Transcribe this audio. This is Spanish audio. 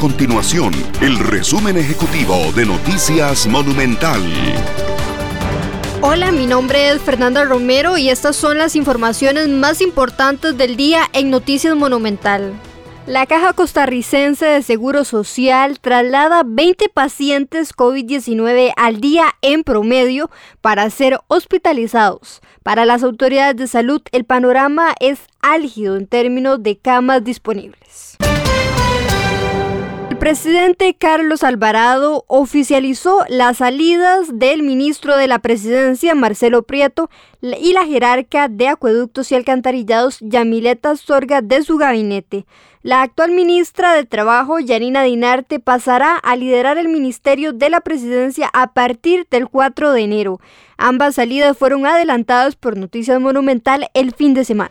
continuación el resumen ejecutivo de Noticias Monumental. Hola, mi nombre es Fernanda Romero y estas son las informaciones más importantes del día en Noticias Monumental. La Caja Costarricense de Seguro Social traslada 20 pacientes COVID-19 al día en promedio para ser hospitalizados. Para las autoridades de salud, el panorama es álgido en términos de camas disponibles presidente Carlos Alvarado oficializó las salidas del ministro de la Presidencia, Marcelo Prieto, y la jerarca de Acueductos y Alcantarillados, Yamileta Sorga, de su gabinete. La actual ministra de Trabajo, Yanina Dinarte, pasará a liderar el Ministerio de la Presidencia a partir del 4 de enero. Ambas salidas fueron adelantadas por Noticias Monumental el fin de semana.